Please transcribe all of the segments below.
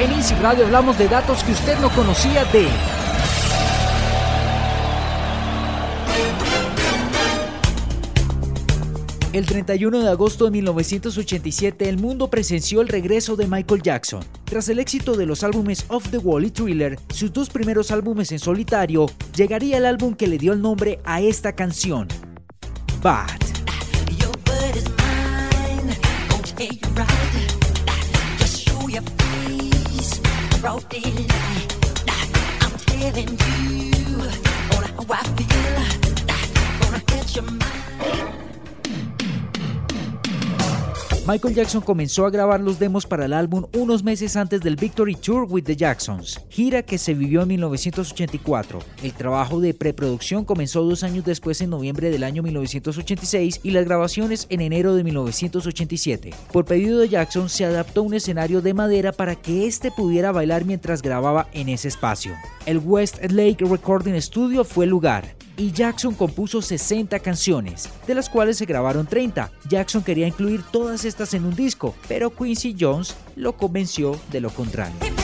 En Easy Radio hablamos de datos que usted no conocía de... El 31 de agosto de 1987, el mundo presenció el regreso de Michael Jackson. Tras el éxito de los álbumes Off the Wall y Thriller, sus dos primeros álbumes en solitario, llegaría el álbum que le dio el nombre a esta canción, Bad. Friday. I'm telling you, on how I feel, on how your mind. Michael Jackson comenzó a grabar los demos para el álbum unos meses antes del Victory Tour with the Jacksons, gira que se vivió en 1984. El trabajo de preproducción comenzó dos años después en noviembre del año 1986 y las grabaciones en enero de 1987. Por pedido de Jackson se adaptó un escenario de madera para que éste pudiera bailar mientras grababa en ese espacio. El West Lake Recording Studio fue el lugar y Jackson compuso 60 canciones, de las cuales se grabaron 30. Jackson quería incluir todas estas en un disco, pero Quincy Jones lo convenció de lo contrario.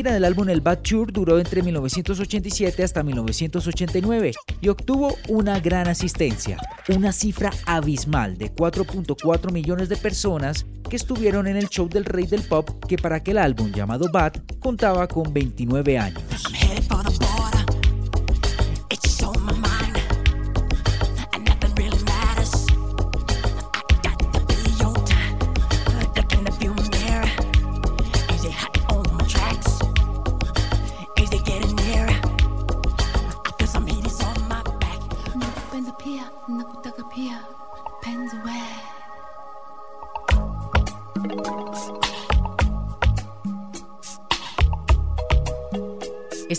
Gira del álbum El Bad Tour duró entre 1987 hasta 1989 y obtuvo una gran asistencia, una cifra abismal de 4.4 millones de personas que estuvieron en el show del rey del pop que para aquel álbum llamado Bad contaba con 29 años.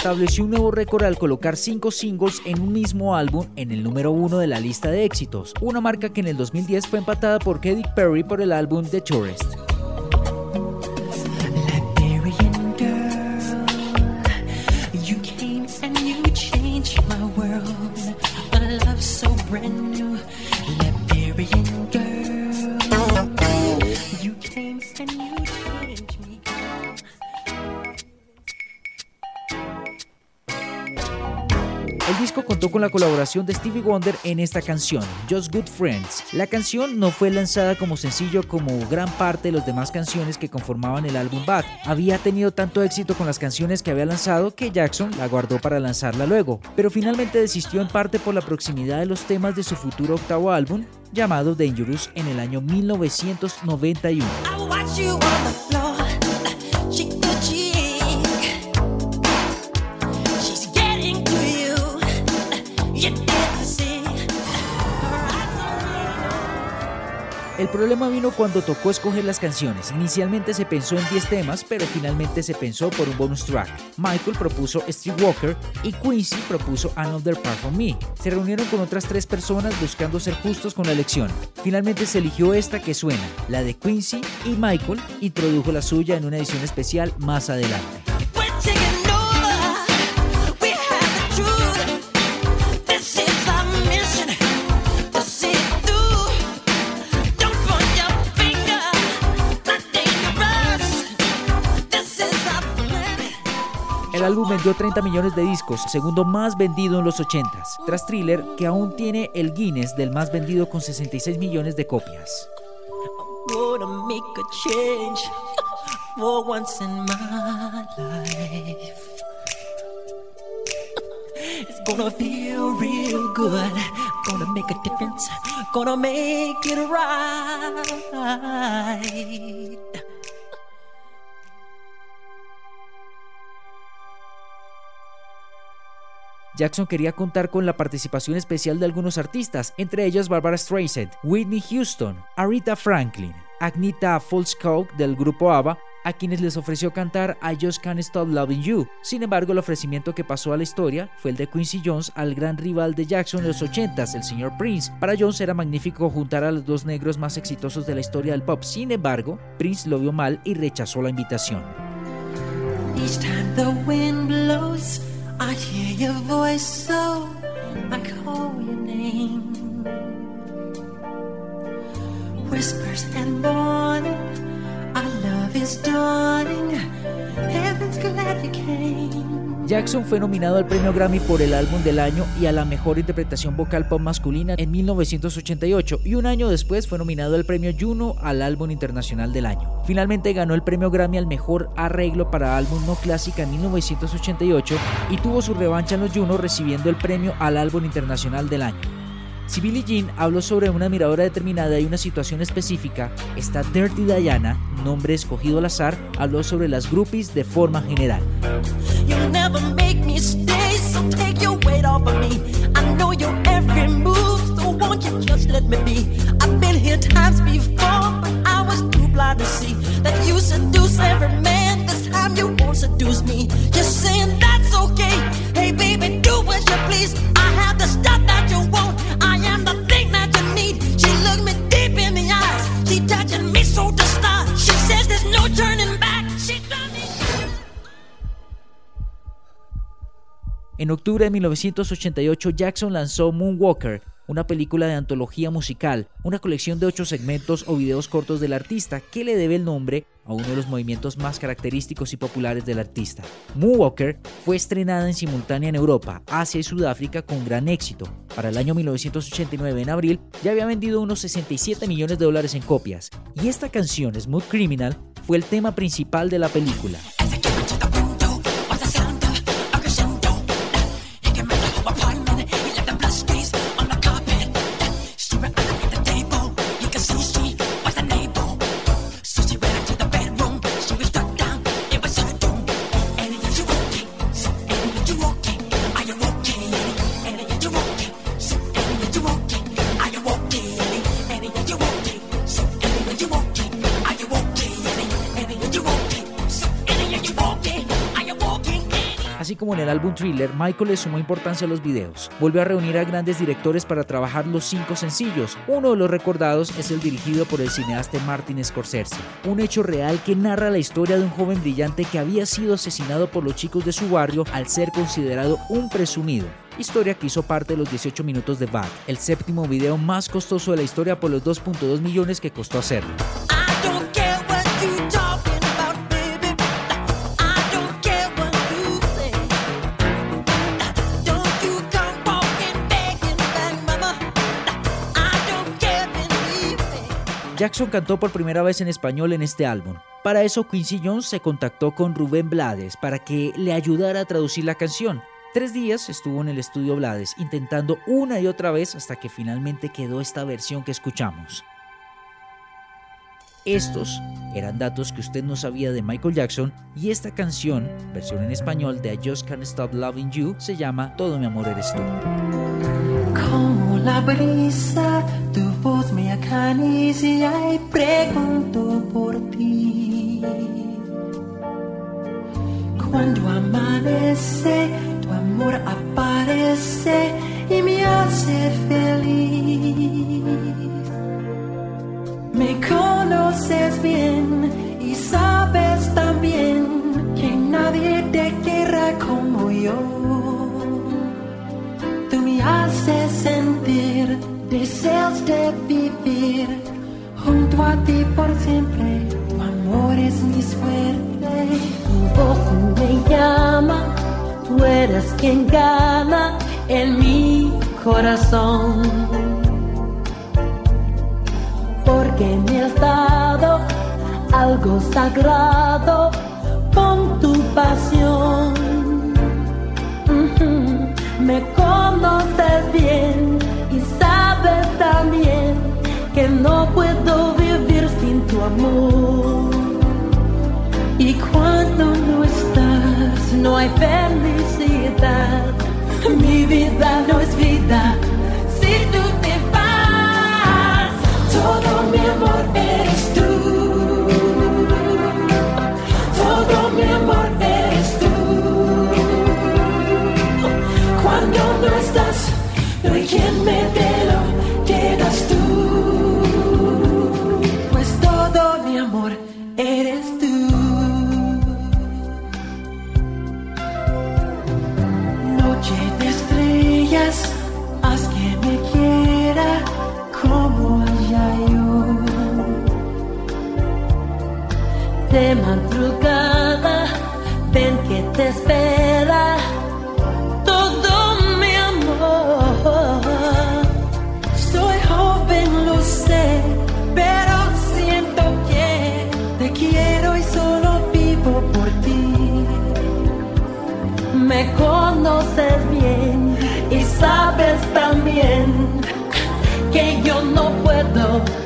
Estableció un nuevo récord al colocar cinco singles en un mismo álbum en el número uno de la lista de éxitos, una marca que en el 2010 fue empatada por Katy Perry por el álbum The Tourist. El disco contó con la colaboración de Stevie Wonder en esta canción, Just Good Friends. La canción no fue lanzada como sencillo como gran parte de las demás canciones que conformaban el álbum Bad. Había tenido tanto éxito con las canciones que había lanzado que Jackson la guardó para lanzarla luego, pero finalmente desistió en parte por la proximidad de los temas de su futuro octavo álbum, llamado Dangerous, en el año 1991. El problema vino cuando tocó escoger las canciones. Inicialmente se pensó en 10 temas, pero finalmente se pensó por un bonus track. Michael propuso Steve Walker y Quincy propuso Another Part for Me. Se reunieron con otras tres personas buscando ser justos con la elección. Finalmente se eligió esta que suena, la de Quincy y Michael, y introdujo la suya en una edición especial más adelante. El álbum vendió 30 millones de discos, segundo más vendido en los 80s, tras Thriller, que aún tiene el Guinness del más vendido con 66 millones de copias. Gonna feel real good. Gonna make a difference. Gonna make it right. Jackson quería contar con la participación especial de algunos artistas, entre ellos Barbara Streisand, Whitney Houston, Aretha Franklin. Agnita Folkskog del grupo ABBA, a quienes les ofreció cantar I Just Can't Stop Loving You. Sin embargo, el ofrecimiento que pasó a la historia fue el de Quincy Jones al gran rival de Jackson en los 80s, el señor Prince. Para Jones era magnífico juntar a los dos negros más exitosos de la historia del pop. Sin embargo, Prince lo vio mal y rechazó la invitación. I hear your voice, so I call your name. Whispers and morning, our love is dawning. Jackson fue nominado al premio Grammy por el álbum del año y a la mejor interpretación vocal pop masculina en 1988 y un año después fue nominado al premio Juno al álbum internacional del año. Finalmente ganó el premio Grammy al mejor arreglo para álbum no clásica en 1988 y tuvo su revancha en los Juno recibiendo el premio al álbum internacional del año. Si Billie Jean habló sobre una miradora determinada y una situación específica, esta Dirty Diana, nombre escogido al azar, habló sobre las groupies de forma general. En octubre de 1988, Jackson lanzó Moonwalker, una película de antología musical, una colección de ocho segmentos o videos cortos del artista que le debe el nombre a uno de los movimientos más característicos y populares del artista. Moonwalker fue estrenada en simultánea en Europa, Asia y Sudáfrica con gran éxito. Para el año 1989, en abril, ya había vendido unos 67 millones de dólares en copias. Y esta canción, Smooth Criminal, fue el tema principal de la película. En el álbum Thriller, Michael le sumó importancia a los videos. Volvió a reunir a grandes directores para trabajar los cinco sencillos. Uno de los recordados es el dirigido por el cineasta Martin Scorsese, un hecho real que narra la historia de un joven brillante que había sido asesinado por los chicos de su barrio al ser considerado un presumido historia que hizo parte de los 18 minutos de Bad, el séptimo video más costoso de la historia por los 2.2 millones que costó hacerlo. Jackson cantó por primera vez en español en este álbum. Para eso Quincy Jones se contactó con Rubén Blades para que le ayudara a traducir la canción. Tres días estuvo en el estudio Blades intentando una y otra vez hasta que finalmente quedó esta versión que escuchamos. Estos eran datos que usted no sabía de Michael Jackson y esta canción, versión en español de I Just Can't Stop Loving You, se llama Todo mi amor eres tú. Como la brisa, tu voz me acaricia y pregunto por ti. Cuando amanece, tu amor aparece y me hace feliz. Me conoces bien y sabes también que nadie te querrá como yo. Tú me haces sentir deseos de junto a ti por siempre. Tu amor es mi suerte. Tu voz me llama, tú eres quien gana en mi corazón que me has dado algo sagrado con tu pasión. Me conoces bien no puedo vivir sin tu amor. Y cuando no estás, no hay felicidad. Mi vida no es vida de madrugada, ven que te espera todo mi amor. Soy joven, lo sé, pero siento que te quiero y solo vivo por ti. Me conoces bien y sabes también que yo no puedo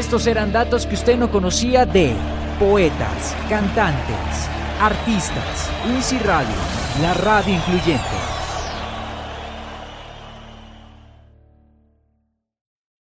Estos eran datos que usted no conocía de poetas, cantantes, artistas, UNCI Radio, la radio incluyente.